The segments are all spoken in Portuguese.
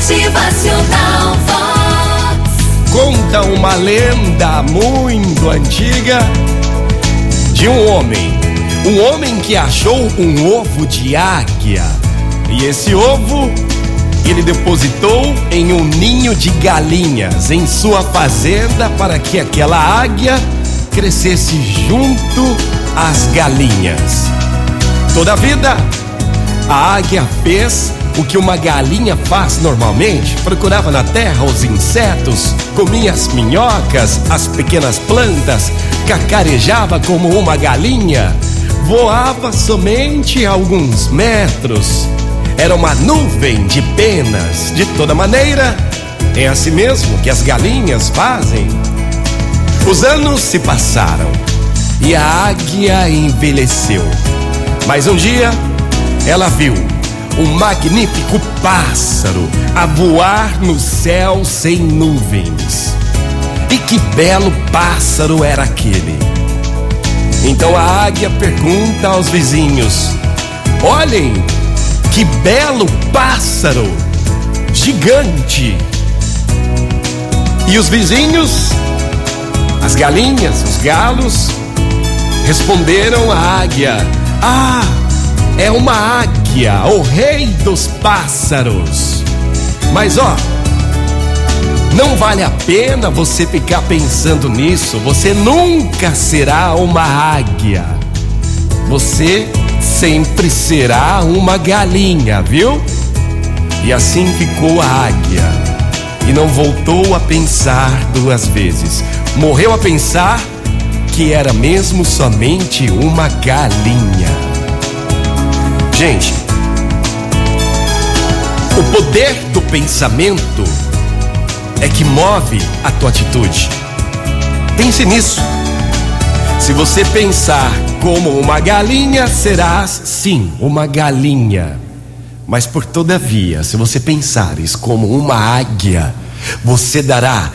Motivacional Vox. Conta uma lenda muito antiga de um homem. Um homem que achou um ovo de águia. E esse ovo ele depositou em um ninho de galinhas em sua fazenda para que aquela águia crescesse junto às galinhas. Toda a vida, a águia fez o que uma galinha faz normalmente: procurava na terra os insetos, comia as minhocas, as pequenas plantas, cacarejava como uma galinha, voava somente alguns metros. Era uma nuvem de penas. De toda maneira, é assim mesmo que as galinhas fazem. Os anos se passaram e a águia envelheceu. Mas um dia ela viu um magnífico pássaro a voar no céu sem nuvens. E que belo pássaro era aquele! Então a águia pergunta aos vizinhos: Olhem, que belo pássaro! Gigante! E os vizinhos, as galinhas, os galos, responderam à águia: Ah, é uma águia, o rei dos pássaros. Mas ó, não vale a pena você ficar pensando nisso. Você nunca será uma águia. Você sempre será uma galinha, viu? E assim ficou a águia. E não voltou a pensar duas vezes. Morreu a pensar que era mesmo somente uma galinha. Gente, o poder do pensamento é que move a tua atitude. Pense nisso. Se você pensar como uma galinha, serás sim uma galinha. Mas por todavia, se você pensares como uma águia, você dará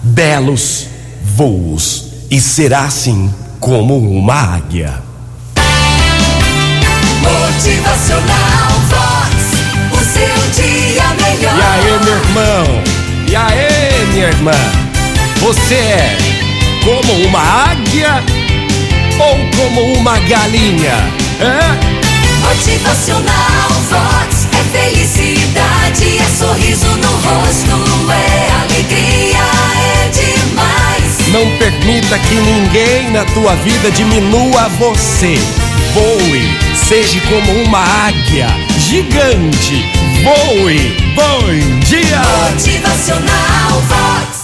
belos voos e será sim como uma águia. Motivacional meu irmão? E aí, minha irmã? Você é como uma águia ou como uma galinha? É? Motivacional Vox. É felicidade, é sorriso no rosto, é alegria, é demais. Não permita que ninguém na tua vida diminua você. Voe, seja como uma águia gigante. Voe! Bom dia! Motivacional Vox!